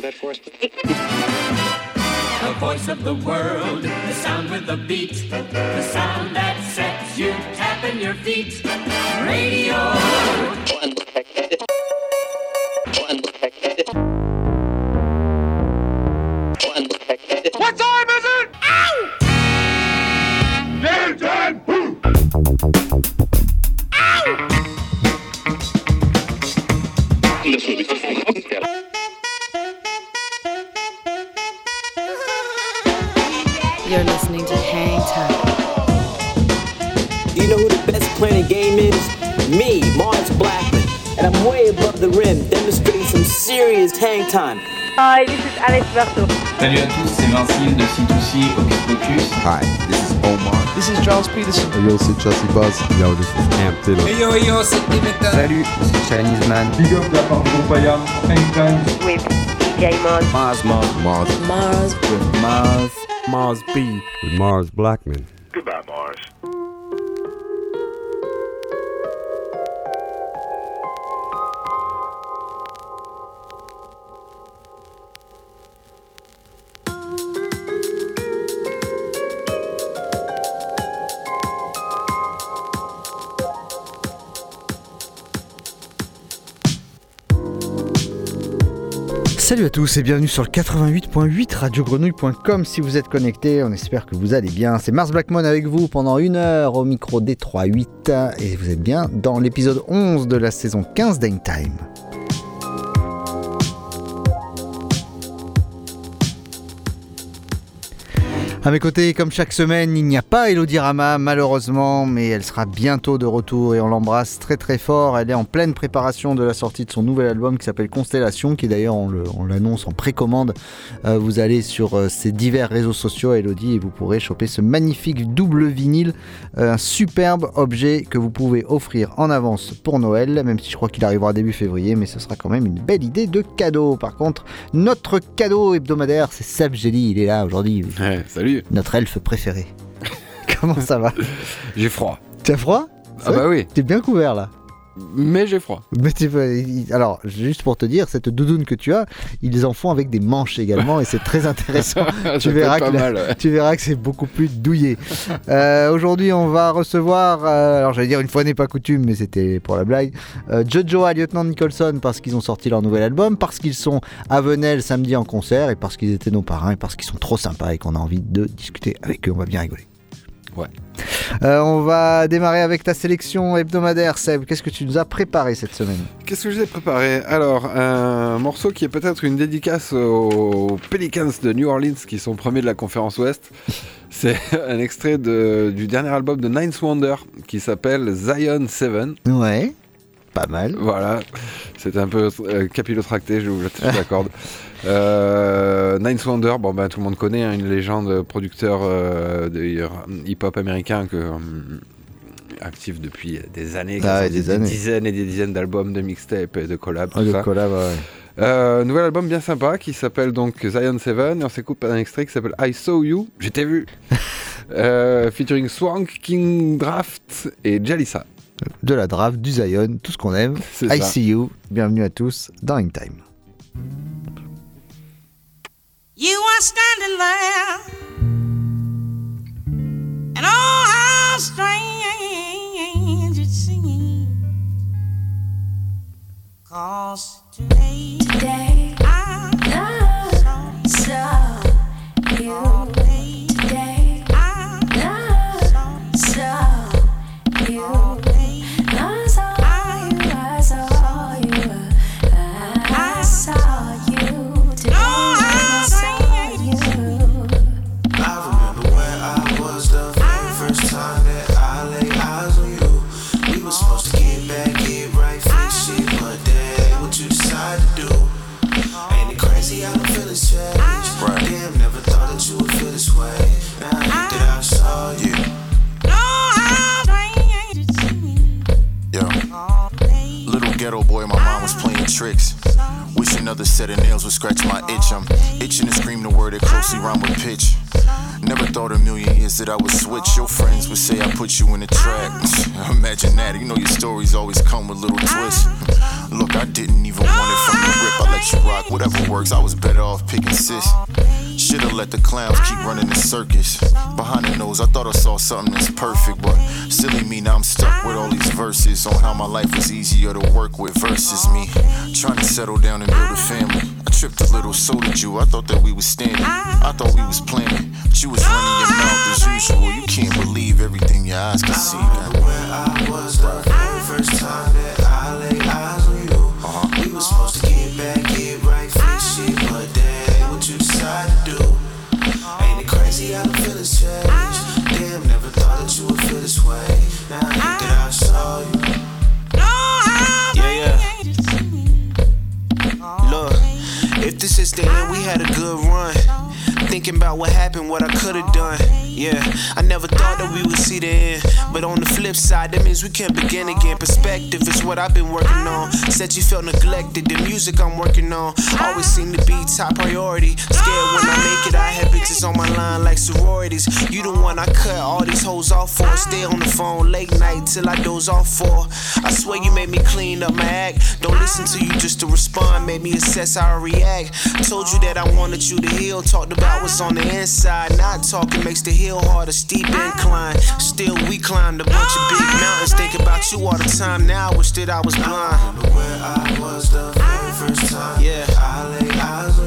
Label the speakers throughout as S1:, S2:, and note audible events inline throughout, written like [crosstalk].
S1: answer that for us, please?
S2: The voice of the world, the sound with the beat, the sound that sets you tapping your feet. Radio.
S3: Hang time.
S4: Hi, this is Alex Berto.
S5: Salut à tous, c'est Vincile de C2C Hocus Pocus.
S6: Hi, this is Omar.
S7: This is Charles Peterson.
S8: Yo, c'est Chelsea Buzz. Yo, this is Cam Taylor.
S9: Hey yo yo, c'est Dimitra.
S6: Salut, c'est Chinese Man.
S10: Big up de la part de Groupaya, Hang Time.
S4: With DJ Mars.
S6: Mars, Mars, Mars.
S3: Mars.
S7: With Mars. Mars B.
S8: With Mars Blackman.
S11: Salut à tous et bienvenue sur le 88.8 radiogrenouille.com si vous êtes connectés, on espère que vous allez bien. C'est Mars Blackmon avec vous pendant une heure au micro des 3.8 et vous êtes bien dans l'épisode 11 de la saison 15 d'Hangtime. À mes côtés, comme chaque semaine, il n'y a pas Elodie Rama, malheureusement, mais elle sera bientôt de retour et on l'embrasse très très fort. Elle est en pleine préparation de la sortie de son nouvel album qui s'appelle Constellation, qui d'ailleurs on l'annonce en précommande. Euh, vous allez sur euh, ces divers réseaux sociaux, Elodie, et vous pourrez choper ce magnifique double vinyle, euh, un superbe objet que vous pouvez offrir en avance pour Noël, même si je crois qu'il arrivera début février, mais ce sera quand même une belle idée de cadeau. Par contre, notre cadeau hebdomadaire, c'est Seb Jelly, il est là aujourd'hui.
S12: Salut,
S11: Notre elfe préféré. [laughs] Comment ça va?
S12: J'ai froid.
S11: Tu as froid?
S12: Ah bah oui,
S11: T'es bien couvert là.
S12: Mais j'ai froid.
S11: Mais tu peux- alors, juste pour te dire, cette doudoune que tu as, ils en font avec des manches également et c'est très intéressant. [laughs] Tu, verras que la-
S12: mal. ouais.
S11: tu verras que c'est beaucoup plus douillé. [laughs] Euh, Aujourd'hui, on va recevoir, euh, alors j'allais dire une fois n'est pas coutume, mais c'était pour la blague, euh, Jojo et Lieutenant Nicholson parce qu'ils ont sorti leur nouvel album, parce qu'ils sont à Venelle samedi en concert et parce qu'ils étaient nos parrains et parce qu'ils sont trop sympas et qu'on a envie de discuter avec eux. On va bien rigoler.
S12: Ouais.
S11: Euh, on va démarrer avec ta sélection hebdomadaire, Seb. Qu'est-ce que tu nous as préparé cette semaine
S12: Qu'est-ce que je vous ai préparé Alors, un morceau qui est peut-être une dédicace aux Pelicans de New Orleans qui sont premiers de la conférence Ouest. [laughs] C'est un extrait de- du dernier album de Ninth Wonder qui s'appelle Zion 7.
S11: Ouais, pas mal.
S12: Voilà, c'est un peu euh, capillotracté, je vous je l'accorde. [laughs] Euh, Ninth Wonder, bon ben tout le monde connaît, hein, une légende producteur euh, de hip-hop américain que euh, actif depuis des années,
S11: Ah des années.
S12: dizaines et des dizaines d'albums, de mixtapes et de collabs, tout
S11: Ah, le
S12: ça.
S11: ouais.
S12: Euh, nouvel album bien sympa qui s'appelle donc Zion 7 et on s'écoute un extrait qui s'appelle I Saw You, je t'ai vu, [laughs] Euh, featuring Swank, King Draft et Jalissa.
S11: de la draft, du Zion, tout ce qu'on aime. I
S12: ça.
S11: see you. Bienvenue à tous dans Hangtime.
S2: You are standing there, and oh, how strange it seems. Cause today,
S3: Today,
S2: I
S3: I saw you.
S13: Tricks. Wish another set of nails would scratch my itch. I'm itching to scream the word that closely rhyme with pitch. Never thought a million years that I would switch. Your friends would say I put you in a trap. [laughs] Imagine that, you know your stories always come with little twists. Look, I didn't even want it from the rip. I let you rock, whatever works. I was better off picking sis. Should've let the clowns keep running the circus. Behind the nose, I thought I saw something that's perfect, but silly me, now I'm stuck with all these verses on how my life is easier to work with versus me. Trying to settle down and build a family. I tripped a little, so did you. I thought that we was standing. I thought we was planning. But you was running your mouth as usual. You can't believe everything your eyes can see.
S14: Where I was the first time that I
S9: if this is the end, we had a good run. Thinking about what happened, what I could have done. Yeah, I never thought that we would see the end. But on the flip side, that means we can't begin again. Perspective is what I've been working on. Said you felt neglected, the music I'm working on. Always seem to be top priority. Scared when I make it, I have bitches on my line like sororities. You the one I cut all these hoes off for. Stay on the phone late night till I doze off for. I swear you made me clean up my act. Don't listen to you just to respond, made me assess how I react. Told you that I wanted you to heal, talked about what's on the inside. Not talking makes the hill harder, steep incline. Still, we climbed a bunch of big mountains. Think about you all the time now, wish that I was blind.
S14: Where I was the very first time
S9: Yeah.
S14: I laid eyes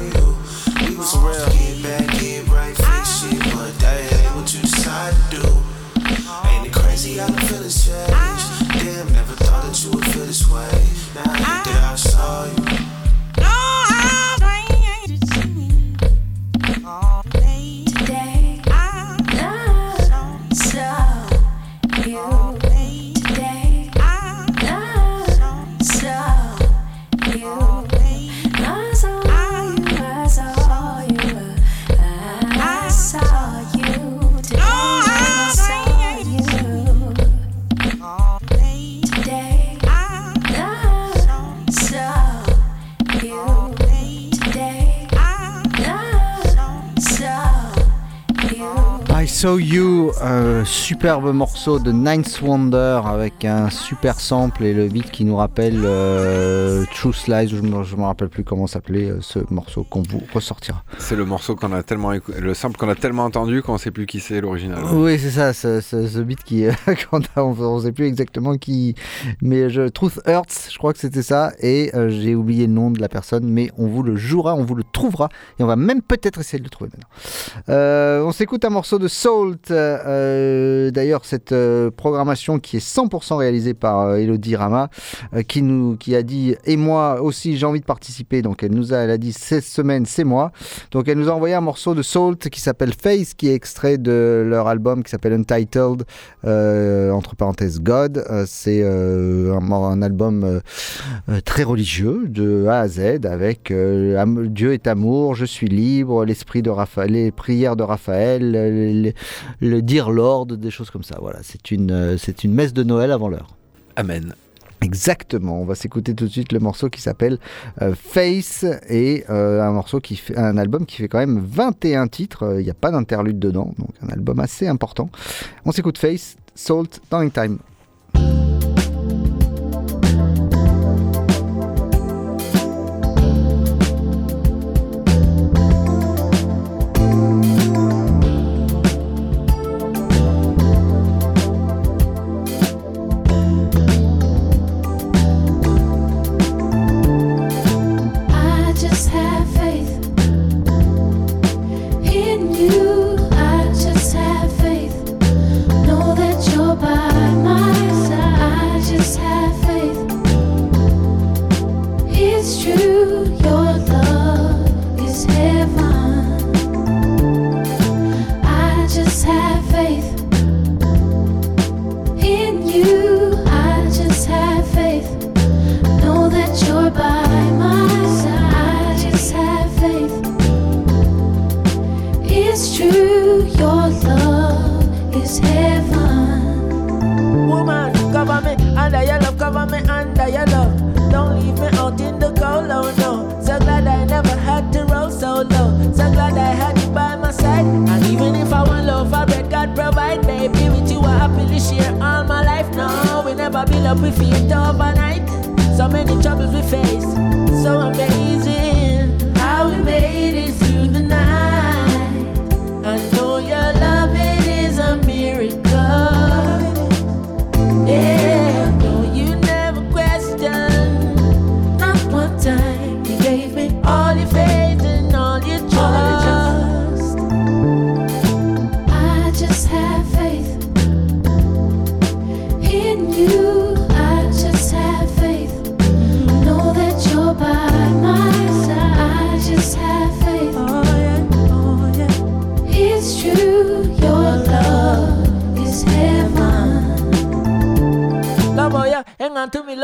S14: You,
S11: euh, superbe morceau de Ninth Wonder avec un super sample et le beat qui nous rappelle euh, True Slice, je je me rappelle plus comment s'appelait euh, ce morceau qu'on vous ressortira.
S12: C'est le morceau qu'on a tellement le sample qu'on a tellement entendu qu'on sait plus qui c'est l'original.
S11: Oui, c'est ça, ce, ce- ce beat qui. [laughs] on ne sait plus exactement qui. Mais je, Truth Hurts, je crois que c'était ça. Et j'ai oublié le nom de la personne, mais on vous le jouera, on vous le trouvera. Et on va même peut-être essayer de le trouver maintenant. On s'écoute un morceau de Salt. euh, D'ailleurs, cette euh, programmation qui est 100% réalisée par euh, Elodie Rama, euh, qui, nous, qui a dit Et moi aussi, j'ai envie de participer. Donc, elle nous a, elle a dit Cette semaine, c'est moi. Donc, elle nous a envoyé un morceau de Salt qui s'appelle Face, qui est extrait de leur album qui s'appelle Untitled, euh, entre parenthèses God. Euh, c'est euh, un, album euh, euh, très religieux, de A à Z, avec euh, Dieu est amour, je suis libre, l'esprit de Raphaël, les prières de Raphaël, le, le- dire Des choses comme ça. Voilà, c'est une, euh, c'est une messe de Noël avant l'heure.
S12: Amen.
S11: Exactement, on va s'écouter tout de suite le morceau qui s'appelle euh, Face et euh, un morceau qui fait un album qui fait quand même 21 titres, Euh, il n'y a pas d'interlude dedans, donc un album assez important. On s'écoute Face, Salt, In Time.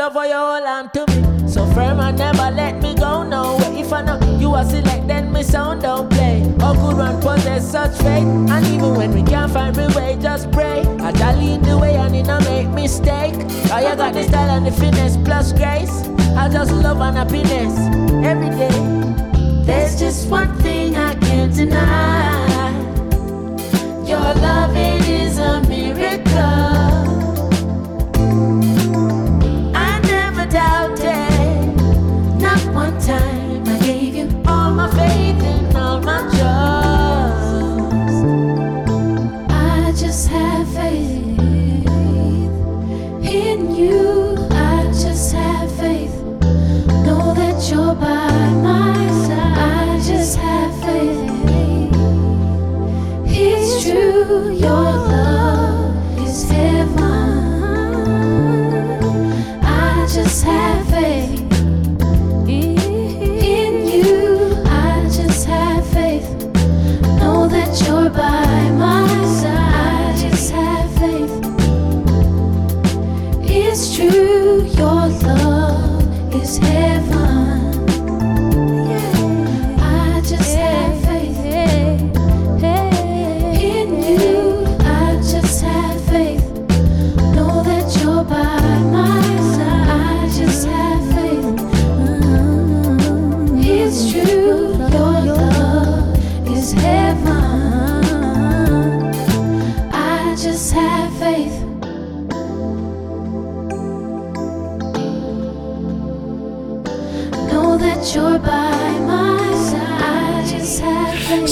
S3: Love
S15: how you hold on to me. So firm and never let me go. No way if I know you are select, then me sound don't play. How good one possess such faith? And even when we can't find the way, just pray. I shall lead the way and it not make mistake. How you got the style and the finesse plus grace. I just love and happiness every day.
S3: There's just one thing I can't deny. Your love is a miracle.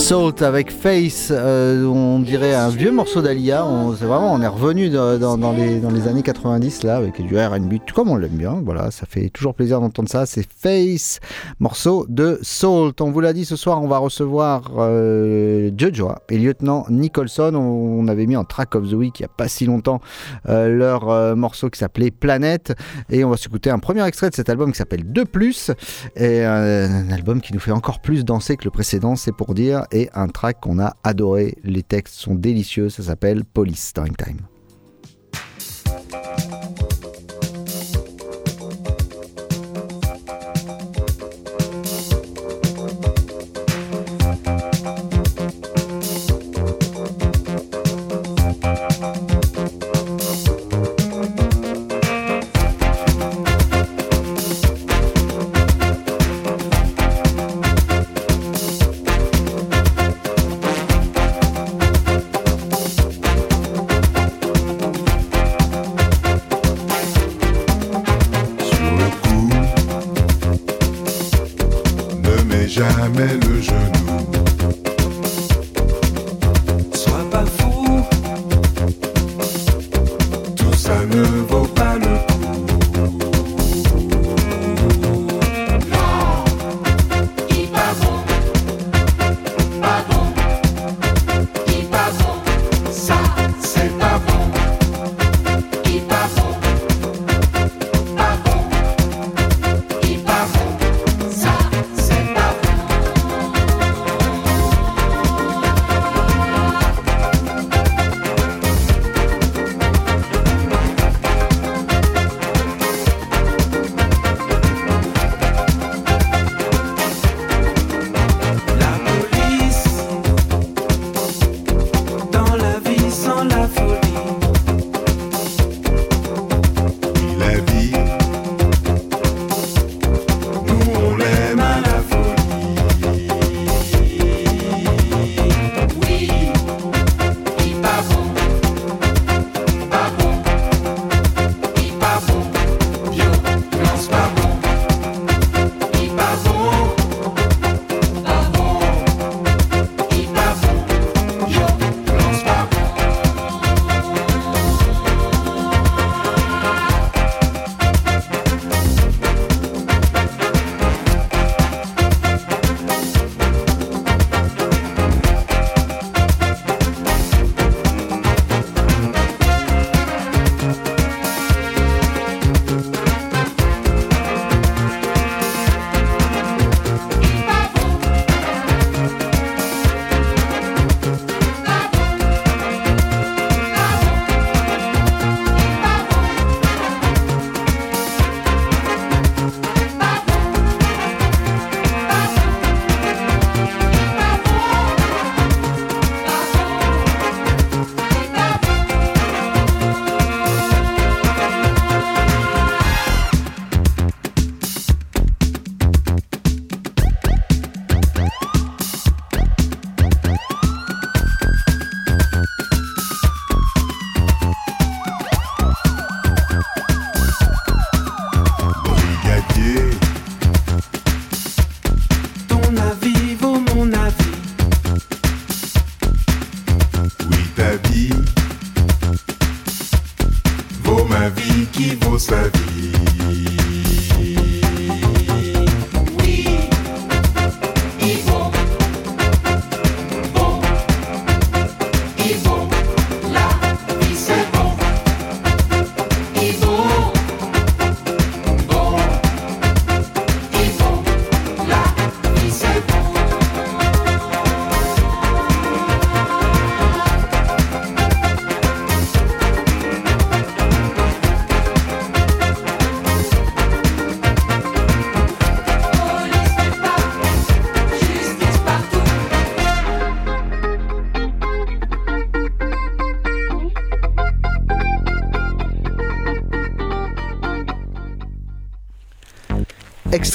S11: so avec Face, euh, on dirait un vieux morceau d'Alia. C'est vraiment, on est revenu dans, les, années 90 là avec du R&B, comme on l'aime bien. Voilà, ça fait toujours plaisir d'entendre ça. C'est Face, morceau de Salt. On vous l'a dit ce soir, on va recevoir euh, Jojoa et lieutenant Nicholson. On, avait mis en track of the week il n'y a pas si longtemps euh, leur morceau qui s'appelait Planète et on va s'écouter un premier extrait de cet album qui s'appelle De Plus et un album qui nous fait encore plus danser que le précédent, c'est pour dire, et un track qu'on a adoré. Les textes sont délicieux, ça s'appelle Police Time Time.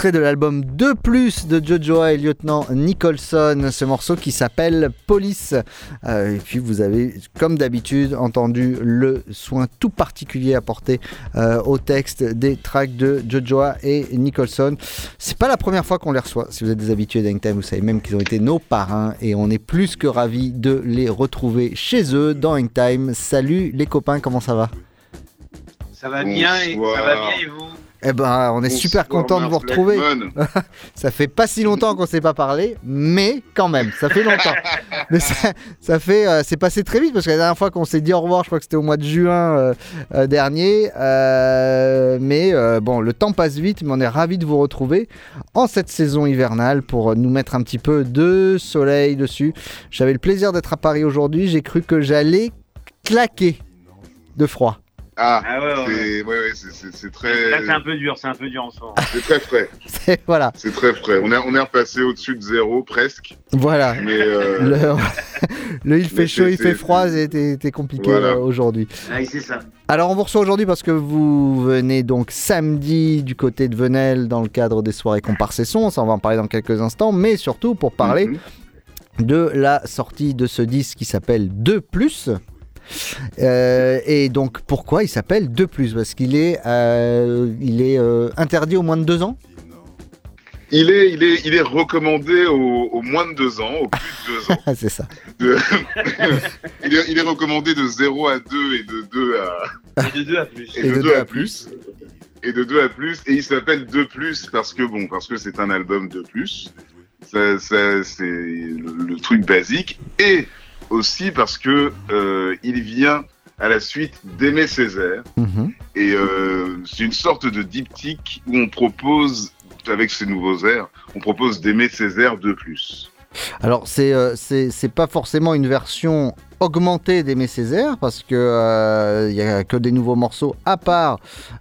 S11: Extrait de l'album 2 Plus de Jojoa et Lieutenant Nicholson, ce morceau qui s'appelle Police. Euh, et puis vous avez, comme d'habitude, entendu le soin tout particulier apporté euh, au texte des tracks de Jojoa et Nicholson. C'est pas la première fois qu'on les reçoit. Si vous êtes des habitués d'Hangtime, vous savez même qu'ils ont été nos parrains et on est plus que ravis de les retrouver chez eux dans Hangtime. Salut les copains, comment ça va?
S16: Ça va bien et ça va bien et vous?
S11: Eh ben, on est super content de vous retrouver. [laughs] ça fait pas si longtemps qu'on s'est pas parlé, mais quand même, ça fait longtemps. [laughs] mais ça, ça fait, euh, c'est passé très vite parce que la dernière fois qu'on s'est dit au revoir, je crois que c'était au mois de juin euh, euh, dernier. Mais bon, le temps passe vite, mais on est ravis de vous retrouver en cette saison hivernale pour nous mettre un petit peu de soleil dessus. J'avais le plaisir d'être à Paris aujourd'hui. J'ai cru que j'allais claquer de froid.
S17: Ah,
S16: Ah ouais, ouais,
S17: c'est ouais, ouais, très.
S16: Là c'est un peu dur, c'est un peu dur en ce moment.
S17: C'est très frais. [laughs]
S11: C'est voilà,
S17: C'est très frais. On est, on est repassé au-dessus de zéro presque.
S11: voilà.
S17: Mais euh, [laughs]
S11: Le, le il fait
S17: mais
S11: chaud, il fait froid, c'était compliqué
S17: Voilà.
S11: euh, aujourd'hui.
S16: Ah, c'est ça.
S11: Alors on vous reçoit aujourd'hui parce que vous venez donc samedi du côté de Venelle dans le cadre des soirées comparses et sons, ça on va en parler dans quelques instants, mais surtout pour parler
S17: Mhm.
S11: de la sortie de ce disque qui s'appelle 2 ⁇ Euh, et donc pourquoi il s'appelle 2 ⁇ Parce qu'il est, euh, il est euh, interdit au moins de 2 ans?
S17: Il, est, il, est, il est recommandé au, au moins de deux ans, au plus de deux ans. [laughs]
S11: C'est ça.
S17: De- [laughs] il, est, il est recommandé de 0 à 2 et de 2 à,
S16: Et de deux à plus. [laughs]
S17: et de 2 à plus. Et de 2 à plus. Et il s'appelle 2 plus parce que bon, parce que c'est un album de plus. Ça, ça, c'est le, le truc basique. Et aussi parce que euh, il vient à la suite d'Aimé Césaire.
S11: Mhm.
S17: Et euh, c'est une sorte de diptyque où on propose, avec ces nouveaux airs, on propose d'Aimé Césaire de plus.
S11: Alors, c'est euh, c'est c'est pas forcément une version augmentée d'Aimé Césaire, parce que euh, il y a que des nouveaux morceaux, à part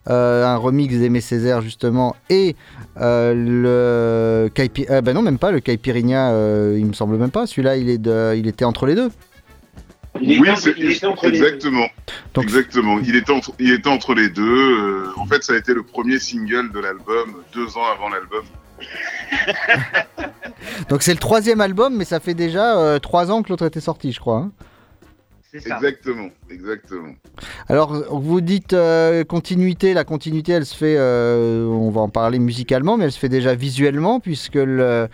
S11: euh, un remix d'Aimé Césaire, justement, et euh, le Caipi... euh, ben non, même pas, le Caipirinha, euh, il me semble même pas. Celui-là, il, est de... il était entre les deux.
S16: Il
S17: oui,
S16: était,
S17: c'est
S16: il était entre les deux.
S17: exactement.
S11: Donc-
S17: Exactement. Il était entre, il était entre les deux. Euh, en fait, ça a été le premier single de l'album, deux ans avant l'album.
S11: Donc, c'est le troisième album, mais ça fait déjà euh, trois ans que l'autre était sorti, je crois. hein.
S16: C'est ça.
S17: Exactement, exactement.
S11: Alors, vous dites euh, continuité. La continuité, elle se fait, euh, on va en parler musicalement, mais elle se fait déjà visuellement, puisque le-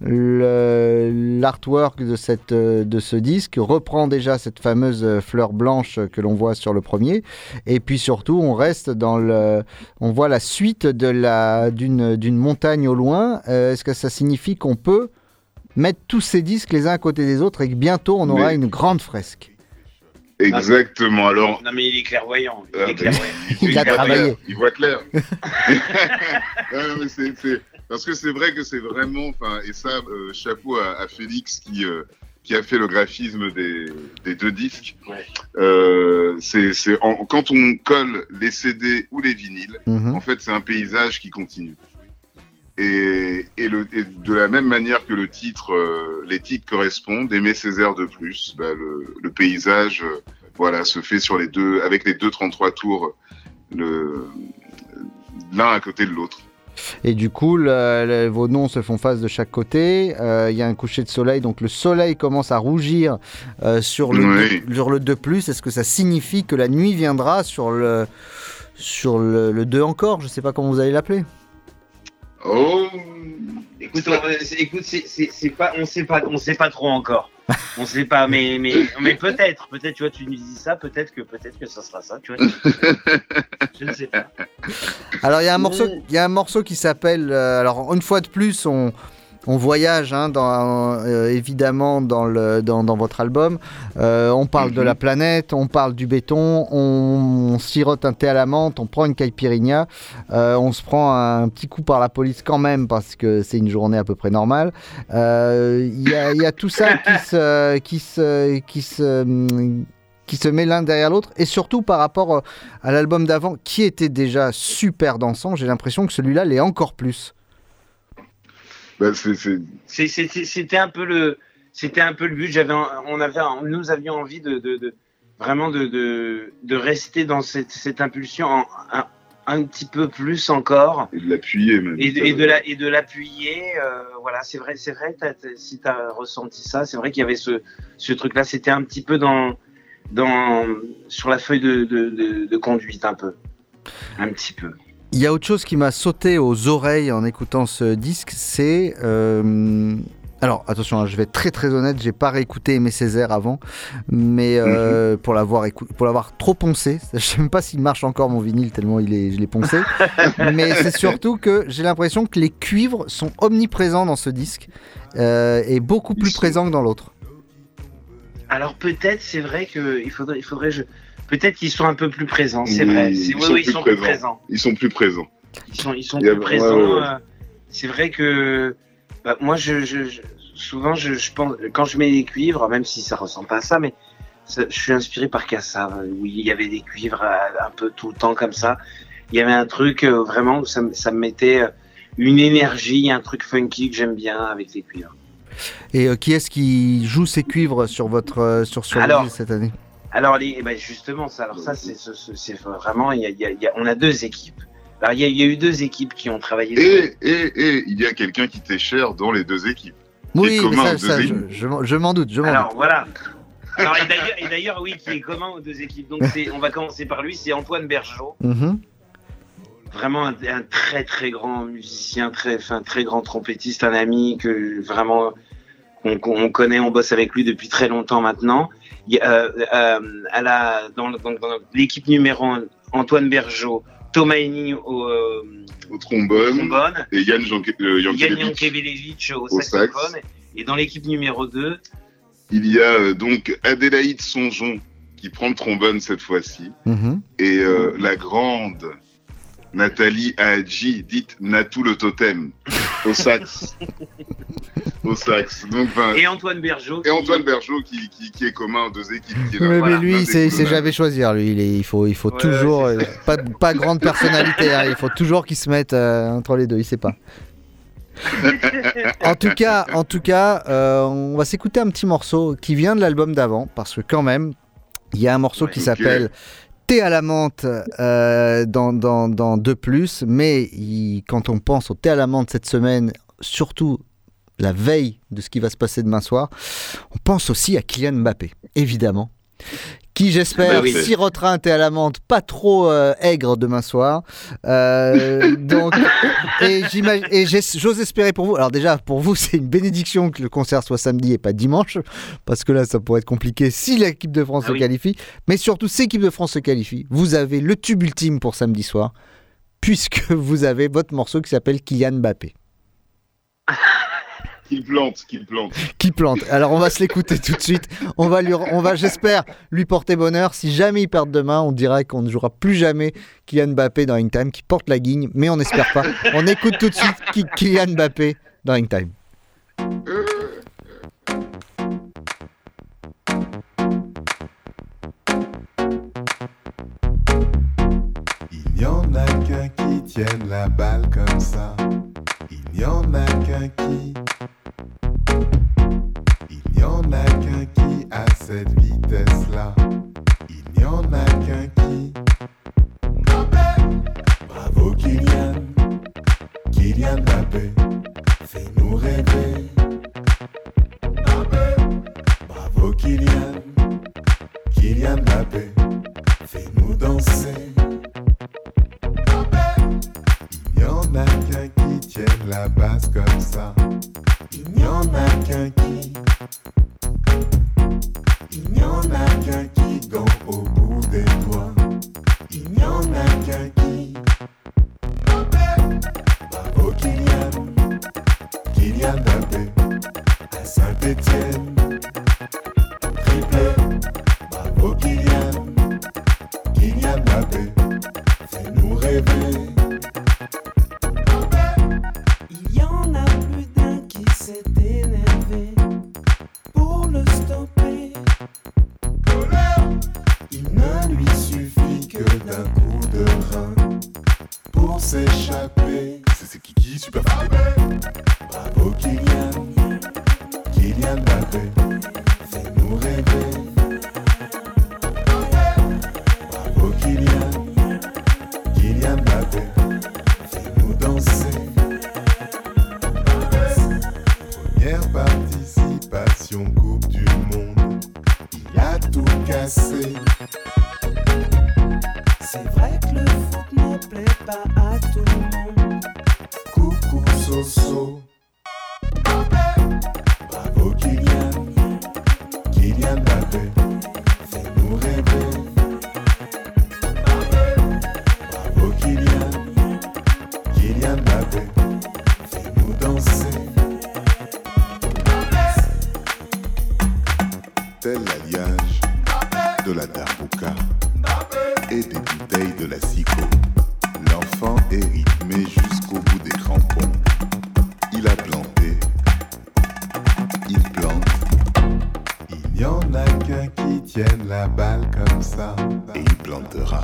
S11: le- l'artwork de, cette, euh, de ce disque reprend déjà cette fameuse fleur blanche que l'on voit sur le premier. Et puis surtout, on reste dans le. On voit la suite de la, d'une, d'une montagne au loin. Euh, est-ce que ça signifie qu'on peut mettre tous ces disques les uns à côté des autres et que bientôt on aura
S17: Mais-
S11: une grande fresque?
S17: Exactement. Alors,
S16: Non mais il est clairvoyant. Il
S17: Ah,
S16: est clairvoyant. [laughs]
S11: Il a
S17: voit
S11: travaillé.
S17: clair, Il voit clair. [laughs] Non, mais c'est- c'est- Parce que c'est vrai que c'est vraiment, enfin, et ça, euh, chapeau à, à Félix qui, euh, qui a fait le graphisme des, des deux disques.
S16: Ouais.
S17: Euh, c'est, quand on colle les CD ou les vinyles,
S11: Mhm.
S17: en fait, c'est un paysage qui continue. Et, et, le, et de la même manière que le titre, euh, les titres correspondent, Aimer Césaire de plus, bah, le, le paysage, euh, voilà, se fait sur les deux, avec les deux 33 tours, l'un à côté de l'autre.
S11: Et du coup, le- le- vos noms se font face de chaque côté. Euh, Il y a un coucher de soleil, donc le soleil commence à rougir sur, le
S17: Oui.
S11: deux- sur le 2 Est-ce que ça signifie que la nuit viendra sur le, sur le 2 encore? Je ne sais pas comment vous allez l'appeler.
S17: Oh,
S16: Écoute, écoute, c'est, pas, on sait pas, on sait pas trop encore. [laughs] On sait pas, mais, mais, mais peut-être, peut-être, tu vois, tu nous dis ça, peut-être que, peut-être que ça sera ça, tu vois. [laughs] Je ne sais pas.
S11: Alors il y a un morceau, il y a un morceau qui s'appelle. euh, alors une fois de plus, on, on voyage hein, dans, euh, évidemment dans, le, dans, dans votre album. Euh, on parle de
S17: Mhm.
S11: la planète, on parle du béton, on, on sirote un thé à la menthe, on prend une caipirinha, euh, on se prend un petit coup par la police quand même parce que c'est une journée à peu près normale. Euh, Il y, a, il y a tout ça qui se, qui se, qui se, qui se met l'un derrière l'autre et surtout par rapport euh, à l'album d'avant qui était déjà super dansant, j'ai l'impression que celui-là l'est encore plus.
S17: Bah,
S16: C'était, un peu le, c'était un peu le but. J'avais, on avait, nous avions envie de, de, de- vraiment de, de, rester dans cette, cette impulsion, en- un- un petit peu plus encore.
S17: Et de l'appuyer même.
S16: Et de, et de la et de l'appuyer, euh, voilà, c'est vrai, c'est vrai. si tu as ressenti ça, c'est vrai qu'il y avait ce ce truc-là. C'était un petit peu dans dans sur la feuille de, de conduite un peu, un petit peu.
S11: Il y a autre chose qui m'a sauté aux oreilles en écoutant ce disque, c'est... euh, Alors attention, hein, je vais être très très honnête, j'ai pas réécouté Aimé Césaire avant, mais euh, pour l'avoir pour l'avoir trop poncé, [laughs] je sais même pas s'il marche encore mon vinyle tellement il est, je l'ai poncé, [laughs] mais c'est surtout que j'ai l'impression que les cuivres sont omniprésents dans ce disque euh, et beaucoup plus présents que dans l'autre.
S16: Alors peut-être, c'est vrai que il faudrait, il faudrait, je... peut-être qu'ils sont un peu plus présents. C'est
S17: Oui,
S16: vrai.
S17: Ils
S16: oui,
S17: sont
S16: oui,
S17: plus
S16: ils sont plus
S17: présents. Ils sont plus présents.
S16: Ils sont, ils sont
S17: a-
S16: plus
S17: ouais,
S16: présents.
S17: ouais, ouais.
S16: euh, C'est vrai que bah, moi, je, je- je- souvent, je, je pense, quand je mets des cuivres, même si ça ressemble pas à ça, mais ça- je suis inspiré par Kassav, où il y avait des cuivres euh, un peu tout le temps comme ça. Il y avait un truc euh, vraiment où ça, me- ça me mettait une énergie, un truc funky que j'aime bien avec les cuivres.
S11: Et euh, qui est-ce qui joue ces cuivres sur votre euh, sur sur
S16: Alors,
S11: cette année?
S16: Alors, les, eh ben, justement, ça, alors ça, c'est, vraiment, il y a, il y a- il y a- on a deux équipes. Alors, il y, a, il y a eu deux équipes qui ont travaillé.
S17: Et, et, et il y a quelqu'un qui t'est cher dans les deux équipes. Qui
S11: Oui, mais
S17: commun
S11: ça, ça, je, je m'en- je m'en doute, je
S16: Alors
S11: doute.
S16: voilà. Alors, et d'ailleurs, oui, qui est commun aux deux équipes. Donc on va commencer par lui, c'est Antoine Bergeau,
S11: Mhm.
S16: vraiment un, un très très grand musicien, très, enfin très grand trompettiste, un ami que vraiment on, on connaît, on bosse avec lui depuis très longtemps maintenant. Il y a, euh, euh, à la, dans, le- dans- dans l'équipe numéro 1, Antoine Bergeau, Thomas Henning au, euh,
S17: Au trombone,
S16: trombone,
S17: et Yann Janke- euh,
S16: au
S17: au
S16: saxophone. Et dans l'équipe numéro 2,
S17: Il y a euh, donc Adélaïde Songeon qui prend le trombone cette fois-ci.
S11: Mhm.
S17: Et euh, la grande Nathalie Hadji, dite Natou le totem, au sax. [laughs] au sax. Donc, ben,
S16: et Antoine Bergeau.
S17: et Antoine Bergeot qui, qui, qui est commun aux deux équipes. Qui voilà,
S11: mais lui,
S17: communs.
S11: jamais choisir. Lui, il, est- il faut, il faut
S16: Ouais,
S11: toujours euh, pas, pas grande personnalité. hein, il faut toujours qu'il se mette euh, entre les deux. Il sait pas. [laughs] En tout cas, en tout cas, euh, on va s'écouter un petit morceau qui vient de l'album d'avant, parce que quand même, il y a un morceau qui s'appelle Thé à la menthe euh, dans, dans, dans 2 mais quand on pense au thé à la menthe cette semaine, surtout la veille de ce qui va se passer demain soir, on pense aussi à Kylian Mbappé, évidemment. Qui j'espère
S16: Bah
S11: sirotera un thé à la menthe pas trop euh, aigre demain soir. Euh, [laughs] donc, et j'ose espérer pour vous. Alors déjà pour vous [laughs] c'est une bénédiction que le concert soit samedi et pas dimanche, parce que là ça pourrait être compliqué si l'équipe de France
S16: Ah
S11: se
S16: oui.
S11: qualifie. Mais surtout si l'équipe de France se qualifie, vous avez le tube ultime pour samedi soir, puisque vous avez votre morceau qui s'appelle Kylian Mbappé. [laughs]
S17: Qu'il plante, qu'il plante.
S11: qui plante. Alors on va se l'écouter tout de suite. On va lui, on va, j'espère, lui porter bonheur. Si jamais il perd demain, on dira qu'on ne jouera plus jamais Kylian Mbappé dans Time, qui porte la guigne, mais on n'espère pas. On écoute tout de suite Kylian Mbappé dans Time.
S18: Il n'y en a qu'un qui tienne la balle comme ça. Il n'y en a qu'un qui. Il n'y en a qu'un qui a cette vitesse-là. Il n'y en a qu'un qui. Bravo Kylian, Kylian Mbappé, fais-nous rêver. Bravo Kylian, Kylian Mbappé, fais-nous danser. La base comme ça. Il n'y en a qu'un qui. Il n'y en a qu'un qui bout la balle comme ça et il plantera.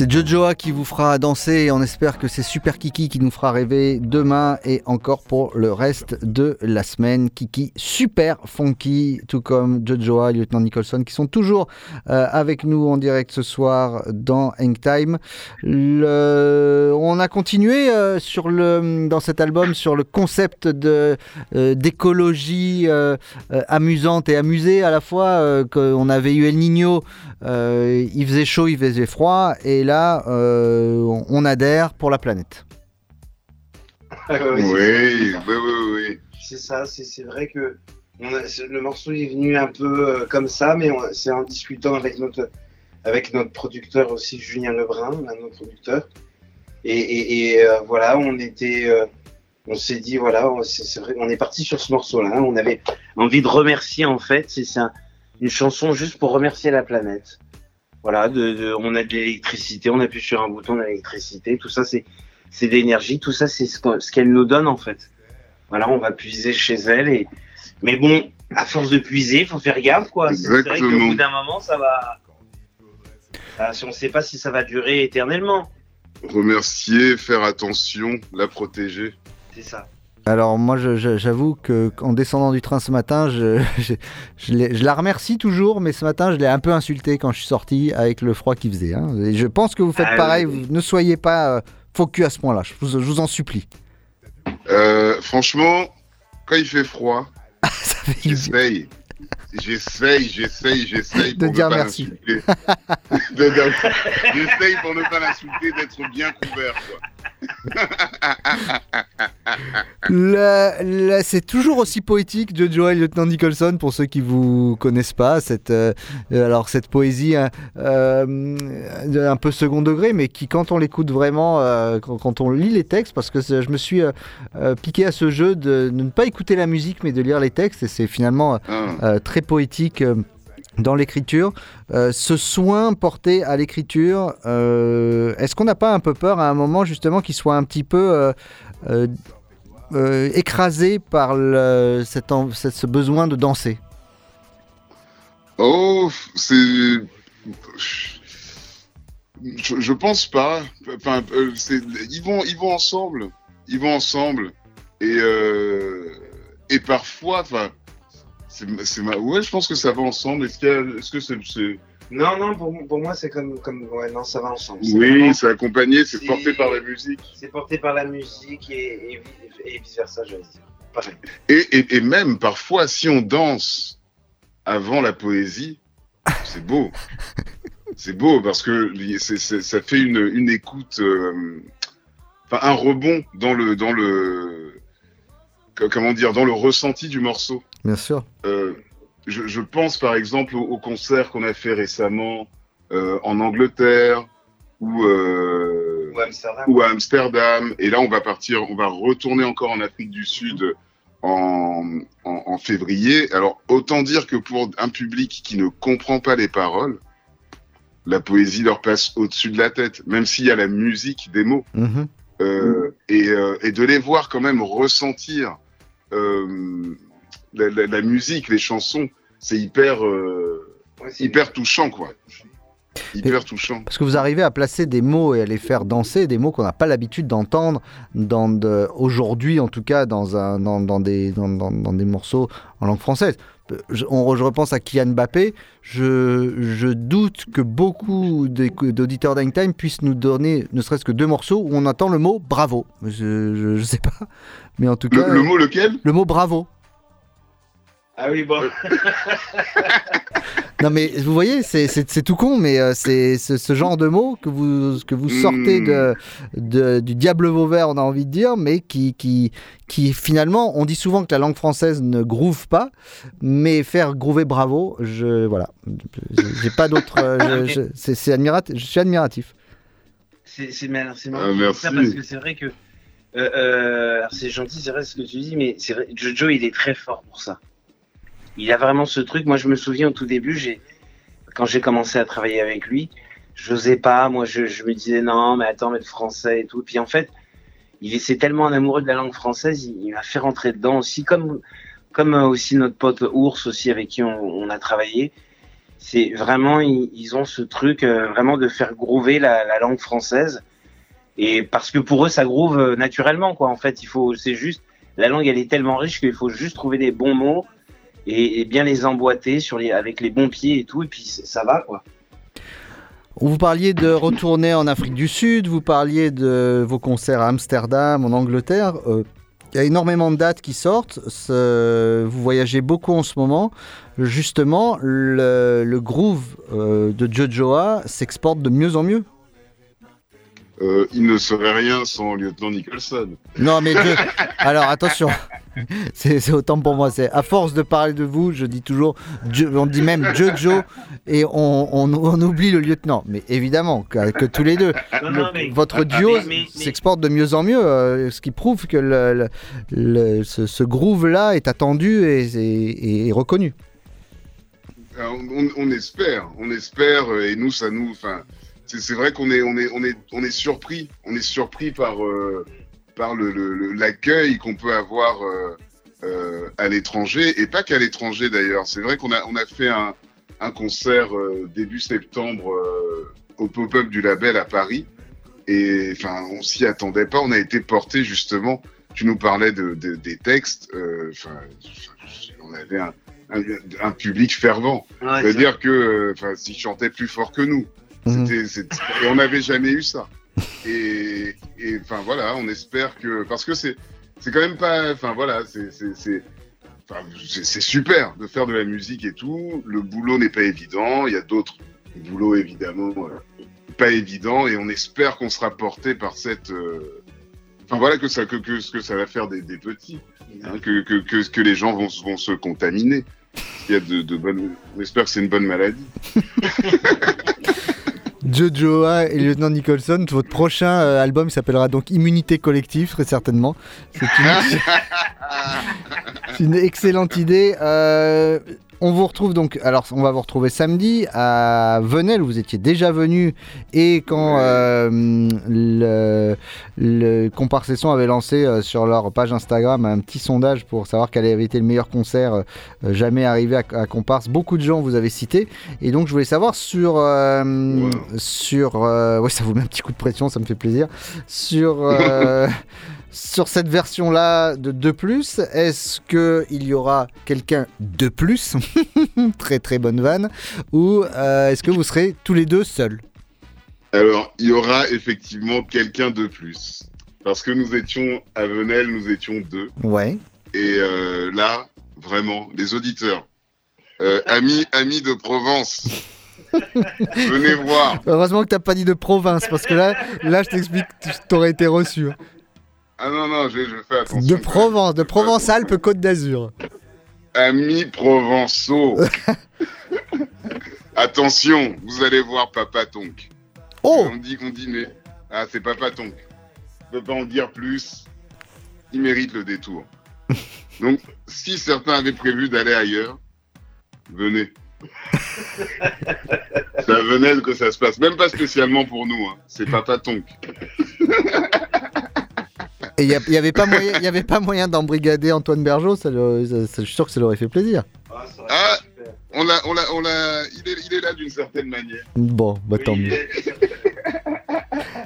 S18: C'est
S11: Jojoa qui vous fera danser et on espère que c'est Super Kiki qui nous fera rêver demain et encore pour le reste de la semaine. Kiki super funky, tout comme Jojoa Lieutenant Nicholson qui sont toujours euh, avec nous en direct ce soir dans Hang Time. On a continué euh, sur le, dans cet album sur le concept euh, d'écologie amusante et amusée à la fois. qu'on avait eu El euh, il faisait chaud, il faisait froid, et là, euh, on- adhère pour la planète.
S16: Ouais,
S17: Oui,
S16: c'est-
S17: oui, oui, oui.
S16: C'est ça, c'est c'est vrai que on a- c'est- le morceau est venu un peu euh, comme ça, mais c'est en discutant avec notre, avec notre producteur aussi, Julien Lebrun, un de nos producteurs. Et, et- et, euh, voilà, on était, euh, on s'est dit, voilà, on- c'est c'est vrai, on est parti sur ce morceau-là. hein. On avait envie de remercier, en fait, c'est c'est un- une chanson juste pour remercier la planète. Voilà, de, de- on a de l'électricité, on appuie sur un bouton d'électricité, tout ça, c'est c'est de l'énergie, tout ça, c'est ce qu'elle nous donne, en fait. Voilà, on va puiser chez elle. Et... Mais bon, à force de puiser, il faut faire gaffe, quoi. C'est vrai qu'au bout d'un moment, ça va. Ah, si on ne sait pas si ça va durer éternellement.
S17: Remercier, faire attention, la protéger.
S16: C'est ça.
S11: Alors moi, j'avoue que en descendant du train ce matin, je, [laughs] je, je l'ai- je la remercie toujours, mais ce matin, je l'ai un peu insultée quand je suis sorti avec le froid qu'il faisait. hein. Et je pense que vous faites
S16: Ah,
S11: pareil.
S16: oui.
S11: vous- ne soyez pas euh, focus à ce point-là. Je vous, je vous en supplie.
S17: Euh, franchement, quand il fait froid, [laughs] j'essaye. J'essaye, j'essaye, j'essaye [laughs]
S11: De dire merci.
S17: J'essaye pour ne pas l'insulter, d'être bien couvert. [laughs]
S11: C'est toujours aussi poétique de Joel Lieutenant Nicholson pour ceux qui vous connaissent pas cette euh, euh, alors cette poésie hein, euh, un peu second degré mais qui quand on l'écoute vraiment euh, quand, quand on lit les textes parce que je me suis piqué à ce jeu de, de ne pas écouter la musique mais de lire les textes et c'est finalement euh, euh, poétique euh, dans l'écriture, Euh, ce soin porté à l'écriture, euh, est-ce qu'on n'a pas un peu peur à un moment justement qu'il soit un petit peu écrasé par ce besoin de danser?
S17: Oh, c'est. Je, je pense pas. Ils vont, ils vont ensemble. Ils vont ensemble. Et et parfois, enfin, c'est, ma... ouais, je pense que ça va ensemble. Est-ce, a- que c'est, c'est-
S16: Non, non, pour, pour moi, c'est comme, comme. Ouais, non, ça va ensemble.
S17: Oui, c'est accompagné, c'est porté par la musique.
S16: C'est porté par la musique et, et, et vice versa, je veux dire.
S17: Et, et, et même parfois, si on danse avant la poésie, c'est beau. [laughs] c'est beau parce que ça fait une, une écoute, euh, enfin un rebond dans le, dans le, co- comment dire, dans le ressenti du morceau.
S11: Bien sûr.
S17: Euh, je, je pense par exemple au, au concert qu'on a fait récemment euh, en Angleterre ou, euh,
S16: Ou Amsterdam.
S17: ou à Amsterdam. Et là, on va partir, on va retourner encore en Afrique du Sud en, en, en février. Alors, autant dire que pour un public qui ne comprend pas les paroles, la poésie leur passe au-dessus de la tête, même s'il y a la musique des mots.
S11: Mhm.
S17: Euh, et, euh, et de les voir quand même ressentir euh, la, la- la musique, les chansons, c'est hyper, euh, hyper touchant, quoi. Hyper touchant.
S11: Parce que vous arrivez à placer des mots et à les faire danser, des mots qu'on n'a pas l'habitude d'entendre dans de- aujourd'hui, en tout cas, dans, un, dans, dans des, dans, dans- dans des morceaux en langue française. Je, on- je repense à Kylian Mbappé. Je, je doute que beaucoup d'auditeurs d'Hangtime puissent nous donner ne serait-ce que deux morceaux où on entend le mot bravo. Je, je sais pas. Mais en tout
S17: Le,
S11: cas.
S17: le mot lequel?
S11: Le mot bravo.
S16: Ah oui, bon. [laughs]
S11: Non mais vous voyez, c'est- tout con, mais euh, c'est ce, genre de mots que vous, que vous sortez de, de- du diable Vauvert, on a envie de dire, mais qui, qui, qui finalement, on dit souvent que la langue française ne groove pas, mais faire groover bravo, je voilà, j'ai pas d'autre, euh, je- [laughs] je- c'est admiratif, je suis admiratif.
S16: C'est c'est mar- c'est marrant
S17: Ah, merci.
S16: ça parce que c'est vrai que euh, euh, alors c'est gentil, c'est vrai ce que tu dis, mais c'est vrai, Jojo il est très fort pour ça. Il a vraiment ce truc. Moi je me souviens au tout début, j'ai quand j'ai commencé à travailler avec lui, j'osais pas. Moi je, je me disais non, mais attends, mais le français et tout. Puis en fait, il est c'est tellement un amoureux de la langue française, il, il m'a fait rentrer dedans aussi, comme comme euh, aussi notre pote Ours aussi avec qui on, on a travaillé. C'est vraiment ils, ils ont ce truc euh, vraiment de faire groover la, la langue française et parce que pour eux ça groove euh, naturellement quoi en fait il faut c'est juste la langue elle est tellement riche qu'il faut juste trouver des bons mots et, et bien les emboîter sur les avec les bons pieds et tout et puis ça va quoi
S11: Vous parliez de retourner en Afrique du Sud, vous parliez de vos concerts à Amsterdam, en Angleterre. Euh, Il y a énormément de dates qui sortent. Ce- Vous voyagez beaucoup en ce moment. Justement, le, le groove euh, de Jojoa s'exporte de mieux en mieux.
S17: Euh, il ne serait rien sans lieutenant Nicholson.
S11: Non, mais [laughs] alors attention, [laughs] c'est autant pour moi. C'est à force de parler de vous, je dis toujours, on dit même Jojo et on, on- on oublie le lieutenant. Mais évidemment que, que tous les deux,
S16: Non,
S11: le-
S16: non, mais-
S11: votre duo s'exporte de mieux en mieux, euh, ce qui prouve que le, le- le- ce, ce groove-là est attendu et, et- et reconnu.
S17: Alors, On, on espère, on espère, et nous, ça nous, enfin, c'est c'est vrai qu'on est, on est, on est, on est surpris, on est surpris par, euh, par le, le- le- l'accueil qu'on peut avoir euh, euh, à l'étranger, et pas qu'à l'étranger d'ailleurs. C'est vrai qu'on a, on a fait un, un concert euh, début septembre euh, au pop-up du label à Paris, et enfin, on s'y attendait pas. On a été porté justement. Tu nous parlais de, de- des textes, euh, enfin, on avait un, un, un public fervent.
S16: Ouais,
S17: C'est
S16: c'est
S17: dire que, enfin, s'ils chantaient plus fort que nous, c'était- et on n'avait jamais eu ça. Et, et, enfin voilà, on espère que, parce que c'est, c'est quand même pas, enfin voilà, c'est, c'est, enfin, super de faire de la musique et tout. Le boulot n'est pas évident. Il y a d'autres boulots évidemment euh, pas évidents, et on espère qu'on sera porté par cette, euh, enfin voilà que ça, que, que ce que ça va faire des, des petits, hein, que, que, que, que les gens vont, vont se contaminer. Il y a de, de bonnes, on espère que c'est une bonne maladie. [laughs]
S11: Jojoa et Lieutenant Nicholson, votre prochain euh, album s'appellera donc Immunité collective, très certainement. C'est une, [laughs] excellente idée. Euh, on vous retrouve donc, alors on va vous retrouver samedi à Venelle, où vous étiez déjà venu, et quand euh, le, le Comparsesson avait lancé euh, sur leur page Instagram un petit sondage pour savoir quel avait été le meilleur concert euh, jamais arrivé à, à Comparse, beaucoup de gens vous avez cité, et donc je voulais savoir sur, euh, sur, ouais ça vous met un petit coup de pression, ça me fait plaisir, sur [laughs] sur cette version-là de 2+, est-ce qu'il y aura quelqu'un de plus [laughs] Très très bonne vanne. Ou euh, est-ce que vous serez tous les deux seuls
S17: Alors, il y aura effectivement quelqu'un de plus. Parce que nous étions à Venelle, nous étions deux.
S11: Ouais.
S17: Et euh, là, vraiment, les auditeurs, euh, amis, amis de Provence, [laughs] venez voir.
S11: Heureusement que t'as pas dit de province, parce que là, là je t'explique, tu t'aurais été reçu.
S17: Ah non, non, je, je fais attention.
S11: De Provence, de Provence-Alpes-Côte d'Azur.
S17: Amis provençaux. [laughs] Attention, vous allez voir Papa Tonk.
S11: Oh
S17: On dit qu'on dit, mais. Ah, c'est Papa Tonk. Je peux pas en dire plus. Il mérite le détour. [laughs] Donc, si certains avaient prévu d'aller ailleurs, venez. [laughs] ça venait que ça se passe. Même pas spécialement pour nous. hein. C'est Papa Tonk.
S11: Et il n'y avait, pas moyen- y avait pas moyen d'embrigader Antoine Bergeau, ça, le- ça- ça- je suis sûr que ça lui aurait fait plaisir.
S17: Ah, on l'a, on l'a, on l'a. Il est, il est là d'une certaine manière.
S11: Bon, bah tant mieux. [laughs]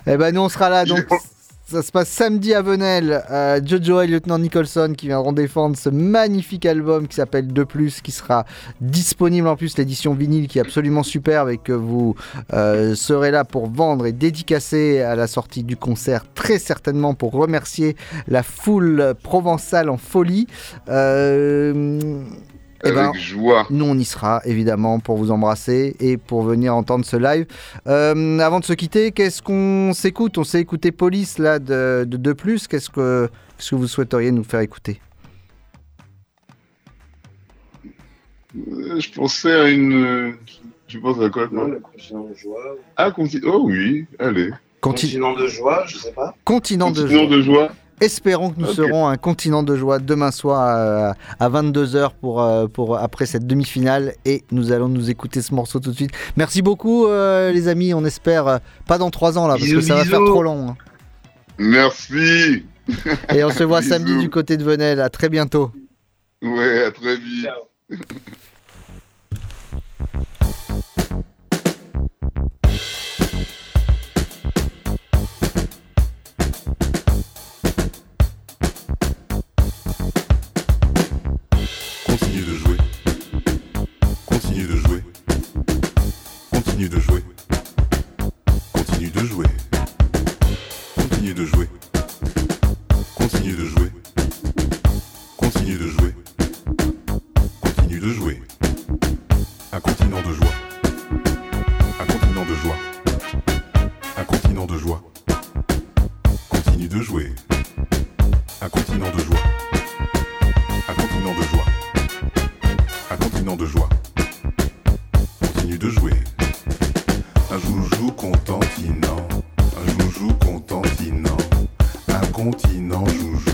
S11: Eh ben nous on sera là donc. Ça se passe samedi à Venelle. Euh, Jojo et Lieutenant Nicholson qui viendront défendre ce magnifique album qui s'appelle De Plus, qui sera disponible en plus l'édition vinyle qui est absolument superbe et que vous euh, serez là pour vendre et dédicacer à la sortie du concert très certainement pour remercier la foule provençale en folie. Euh, eh ben,
S17: Avec joie.
S11: Nous, on y sera évidemment pour vous embrasser et pour venir entendre ce live. Euh, avant de se quitter, qu'est-ce qu'on s'écoute? On s'est écouté Police là de de, de plus. Qu'est-ce que, qu'est-ce que vous souhaiteriez nous faire écouter?
S17: Euh, Je pensais à une. euh, Tu penses à quoi toi?
S19: Le continent de joie.
S17: Ah, conti- Oh oui, allez.
S19: Continent de joie, je sais pas.
S11: Continent, de
S17: Continent
S11: joie.
S17: de joie.
S11: Espérons que nous serons un continent de joie demain soir à, à 22h pour, euh, pour, après cette demi-finale et nous allons nous écouter ce morceau tout de suite. Merci beaucoup euh, les amis, on espère euh, pas dans 3 ans là parce
S17: Bisous,
S11: que ça va faire trop long. hein.
S17: Merci.
S11: Et on se voit [laughs] samedi du côté de Venelle, à très bientôt.
S17: Ouais, à très vite. [laughs]
S18: continent joujou.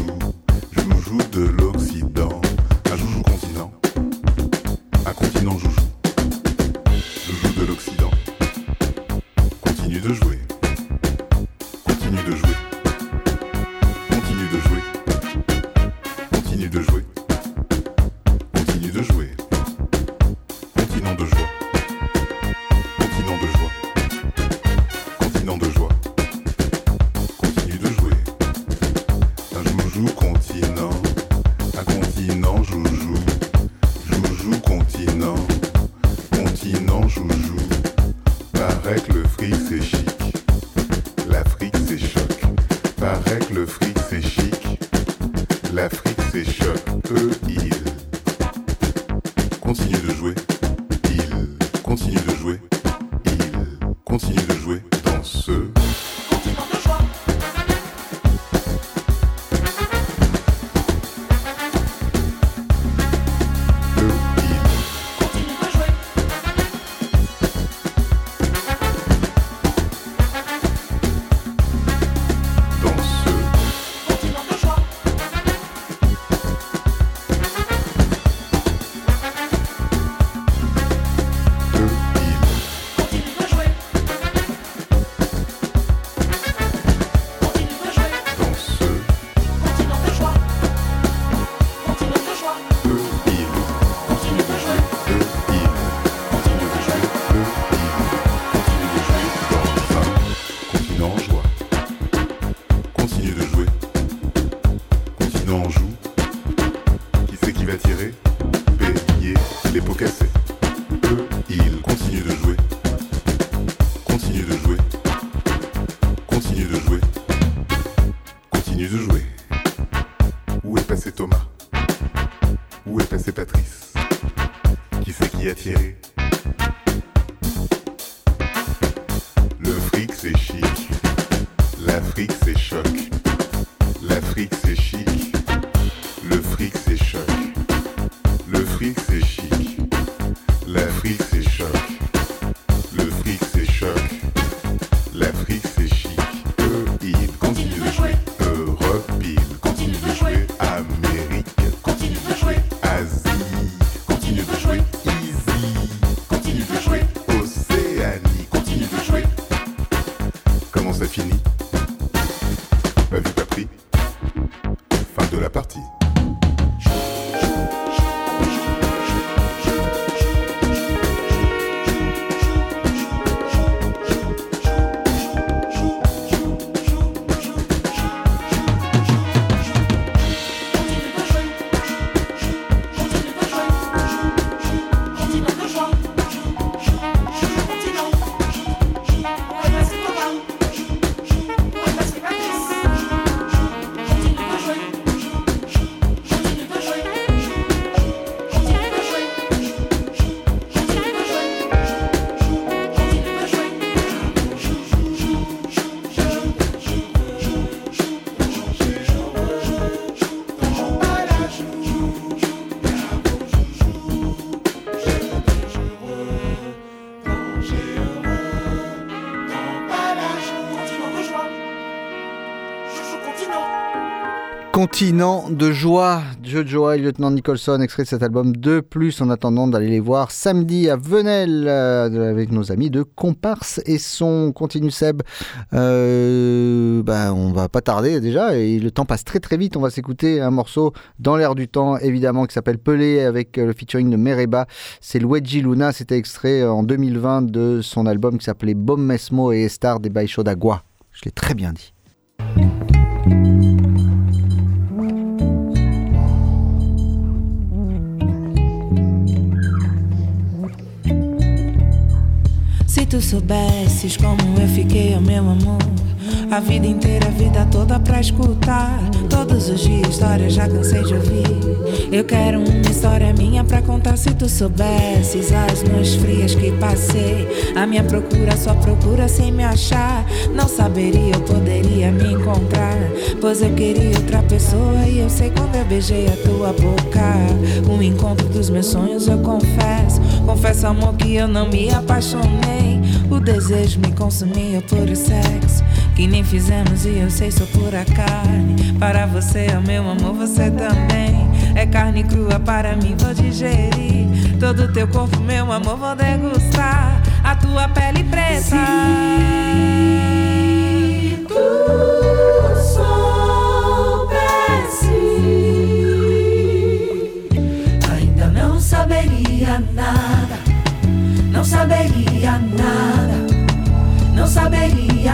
S18: Continue de jouer. Continent en joue. Qui c'est qui va tirer?
S11: Continent de joie, Joe et Lieutenant Nicholson, extrait de cet album de plus en attendant d'aller les voir samedi à Venelle euh, avec nos amis de Comparse et son continue Seb. Euh, ben, on va pas tarder déjà et le temps passe très très vite. On va s'écouter un morceau dans l'air du temps évidemment qui s'appelle Pelé avec euh, le featuring de Mereba. C'est Luigi Luna, c'était extrait en 2020 de son album qui s'appelait Bom Mesmo et Star des Baixo d'Agua. Je l'ai très bien dit.
S20: Tu soubesses como eu fiquei, meu amor. A vida inteira, a vida toda pra escutar. Todos os dias, histórias já cansei de ouvir. Eu quero uma história minha pra contar. Se tu soubesses as noites frias que passei. A minha procura, só procura sem me achar. Não saberia, eu poderia me encontrar. Pois eu queria outra pessoa e eu sei quando eu beijei a tua boca. O encontro dos meus sonhos, eu confesso. Confesso, amor, que eu não me apaixonei. O desejo me consumia por sexo que nem fizemos e eu sei só pura carne. Para você, oh meu amor, você também é carne crua para mim, vou digerir todo teu corpo, meu amor, vou degustar a tua pele preta.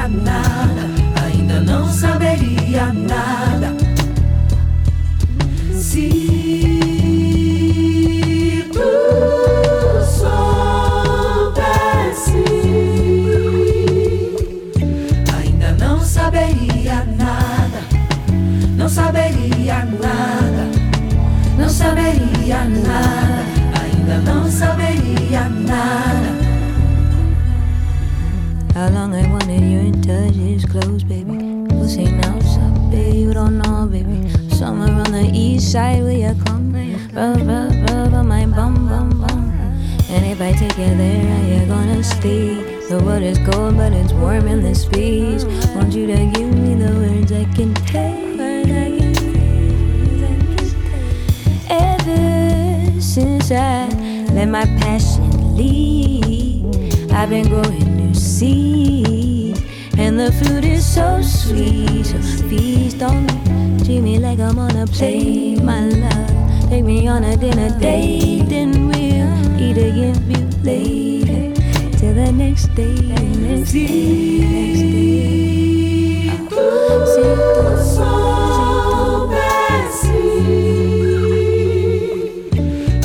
S21: not now. Where you come. Rub, rub, rub on my bum, bum, bum. And if I take you there, are you gonna stay? The water's cold, but it's warm in this space. Want you to give me the words I can take. Ever since I let my passion lead, I've been growing new seed. And the fruit is so sweet. So feast on me, treat me like I'm on a plate, my love. Take me on a dinner date, then we'll eat again, be later. Till the next day, next day, next day.
S3: Tu soubesse,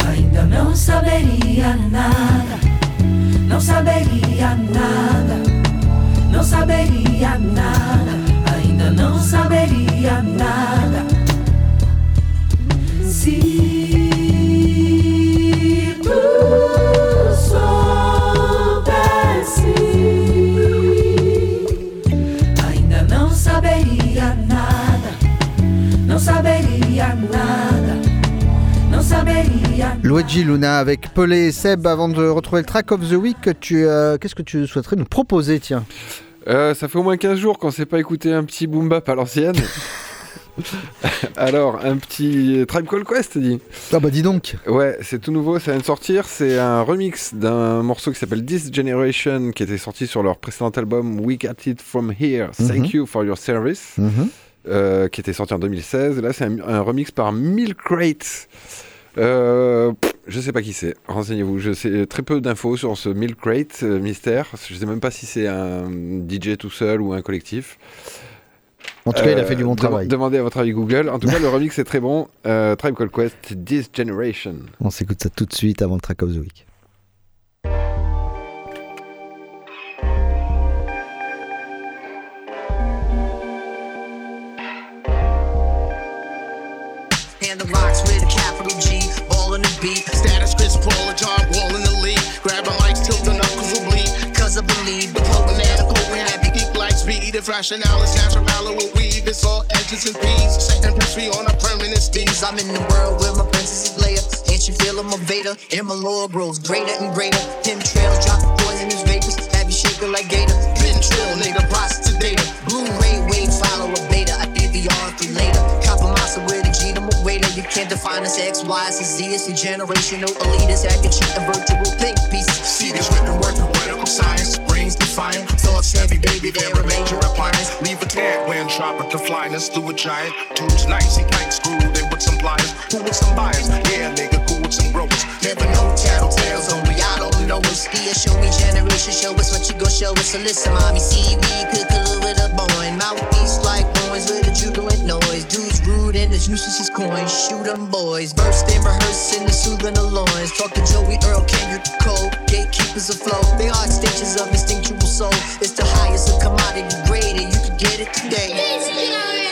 S3: ainda não saberia nada, não saberia nada, não saberia nada, ainda não saberia nada.
S11: Wedgie Luna avec Pelé et Seb. Avant de retrouver le track of the week, tu, euh, qu'est-ce que tu souhaiterais nous proposer Tiens.
S12: Euh, ça fait au moins 15 jours qu'on s'est pas écouté un petit boom bap à l'ancienne. [laughs] Alors, un petit Tribe Call Quest, dit.
S11: Ah bah dis donc.
S12: Ouais, c'est tout nouveau, ça vient de sortir. C'est un remix d'un morceau qui s'appelle This Generation, qui était sorti sur leur précédent album We Got It From Here. Thank
S11: Mhm.
S12: you for your service.
S11: Mhm.
S12: euh, qui était sorti en 2016. Là, c'est un, un remix par Milk Crate. Euh, pff, je sais pas qui c'est. Renseignez-vous. Je sais très peu d'infos sur ce Milk Crate euh, mystère. Je sais même pas si c'est un DJ tout seul ou un collectif.
S11: En tout cas, il a fait du bon
S12: dem-
S11: travail.
S12: Demandez à votre avis Google. En tout cas, le [laughs] remix est très bon. Euh, Tribe Called Quest, This Generation.
S11: On s'écoute ça tout de suite avant le track of the week.
S22: If rationale is natural, valor will weave. It's all edges and peas. Setting prince on a permanent steez. I'm in the world where my princess is Leia. And you feel I'm a Vader. And my lore grows greater and greater. Pin trails drop poisonous vapors. Have you shaking like Gator. Pin trill, nigga, to data. Blu-ray wave, follow a beta. I DVR through later. Copper massa with a G, I'm a waiter. You can't define us X, Y, it's a Z. It's a generational elitist. Hack and cheat a virtual think piece. See this written word political science. Brains defiant. Thoughts heavy, baby. They're a major Leave a tag when sharper to flyness through a giant. Tubes nice, he tight screwed in with some pliers. Who with some buyers? Yeah, nigga, cool with some growers. Never know tattletales, only I don't know us. Yeah, show me generation, show us what you gon' show us. So listen, mommy, see we could collude with a boy. Mouthpiece like boys with noise. Dudes rude and as useless as coins. Shoot 'em boys. Burst and rehearse in the soothing the loins. Talk to Joey Earl, Kendrick Cole. Gatekeepers afloat. They are stages of instinctual soul. It's the highest of commodity graded. You can get it today.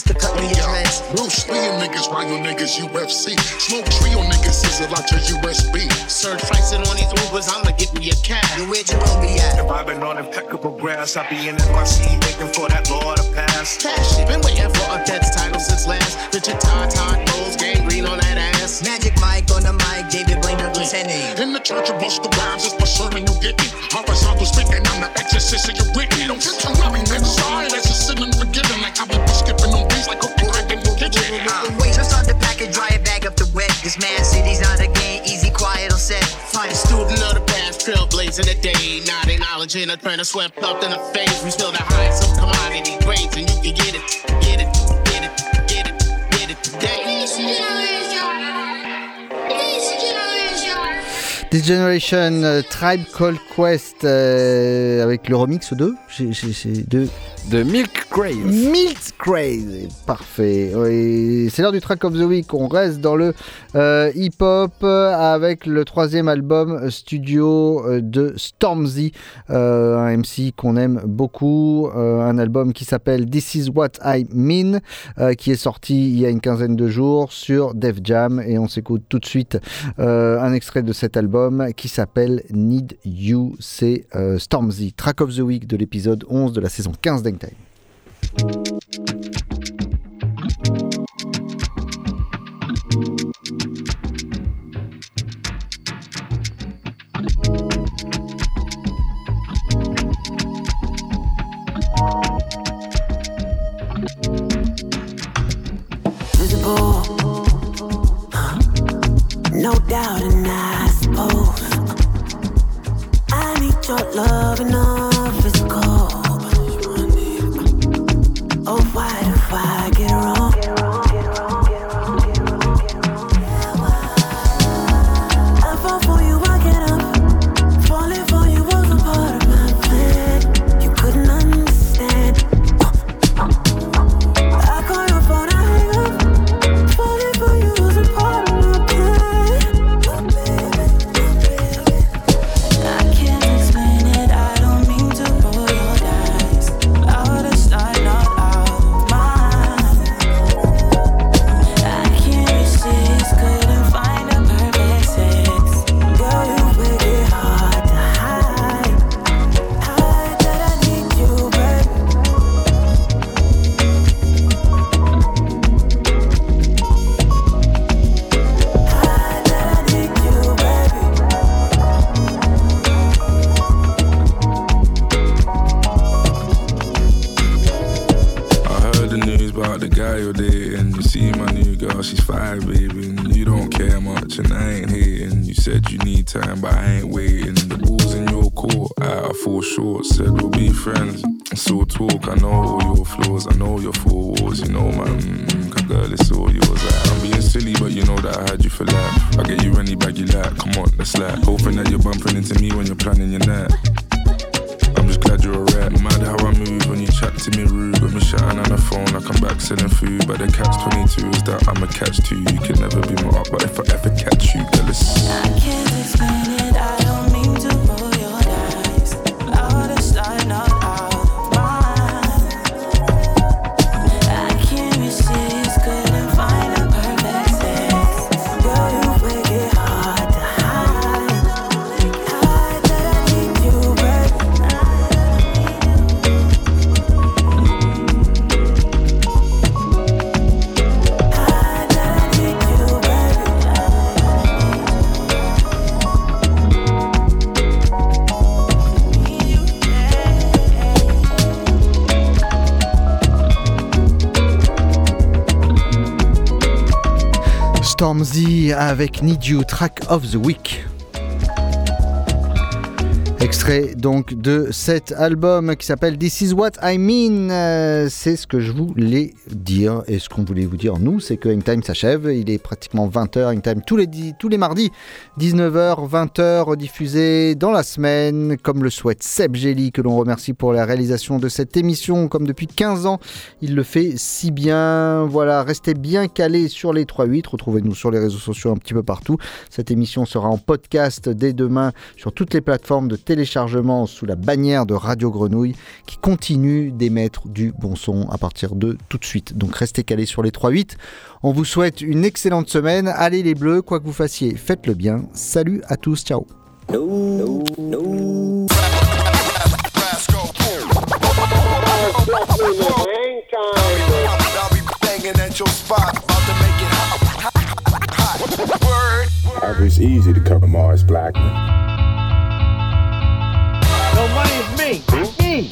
S22: Aftermath. Buster cut me your dreads.
S23: Bruce Lee on niggas, Ryo niggas, UFC. Smoke trio niggas, is a lot to USB.
S22: Surge pricing on these Ubers, I'ma get me a cab. Yo, where Jerome be at?
S24: If I've been on impeccable grass, I be in NYC waiting for that law to pass.
S22: Cash been waiting for a Death's title since last. Richard Todd, Todd Bowles, gangrene on that ass. Magic Mike on the mic, David Blaine, Douglas Henry.
S23: In the church of Busta Rhymes, it's my sermon you get me. Horizontal speaking, I'm the exorcist of your witness. Don't get your worry, nigga. Sorry, that's a sin and forgiven. Like I a
S22: This
S11: generation, uh, Tribe Called Quest, euh, avec le remix 2 c'est de...
S12: Milk Craze.
S11: Milk Craze, parfait. C'est l'heure du track of the week. On reste dans le euh, hip-hop euh, avec le troisième album euh, studio de Stormzy, un MC qu'on aime beaucoup. Un album qui s'appelle This Is What I Mean, qui est sorti il y a une quinzaine de jours sur Def Jam. Et on s'écoute tout de suite un extrait de cet album qui s'appelle Need You. C'est Stormzy, track of the week de l'épisode. 11 de la saison 15 d'Hang Time.
S25: visible. No doubt, and I suppose I need your love and all
S11: Stormzy avec Need You, track of the week. Extrait donc de cet album qui s'appelle This Is What I Mean. Euh, c'est ce que je voulais dire et ce qu'on voulait vous dire nous, c'est que Hangtime s'achève. Il est pratiquement 20h, Hangtime tous les, tous les mardis, 19h, 20h, diffusé dans la semaine, comme le souhaite Seb Gelli, que l'on remercie pour la réalisation de cette émission. Comme depuis 15 ans, il le fait si bien. Voilà, restez bien calés sur les 3-8. Retrouvez-nous sur les réseaux sociaux un petit peu partout. Cette émission sera en podcast dès demain sur toutes les plateformes de téléchargement sous la bannière de Radio Grenouille qui continue d'émettre du bon son à partir de tout de suite. Donc restez calés sur les 3-8. On vous souhaite une excellente semaine. Allez les bleus, quoi que vous fassiez, faites-le bien. Salut à tous, ciao.
S26: No money is me. Me.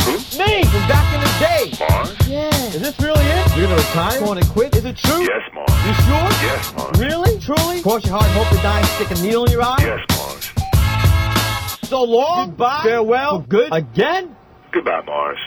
S26: Me from back in the day.
S27: Mars?
S26: Yeah. Is this really it? You're gonna retire? Going to quit? Is it true?
S27: Yes, Mars.
S26: You sure?
S27: Yes, Mars.
S26: Really? Truly? Cross your heart and hope to die and stick a needle in your eye?
S27: Yes, Mars.
S26: So long. Goodbye. Farewell. For good. Again?
S27: Goodbye, Mars.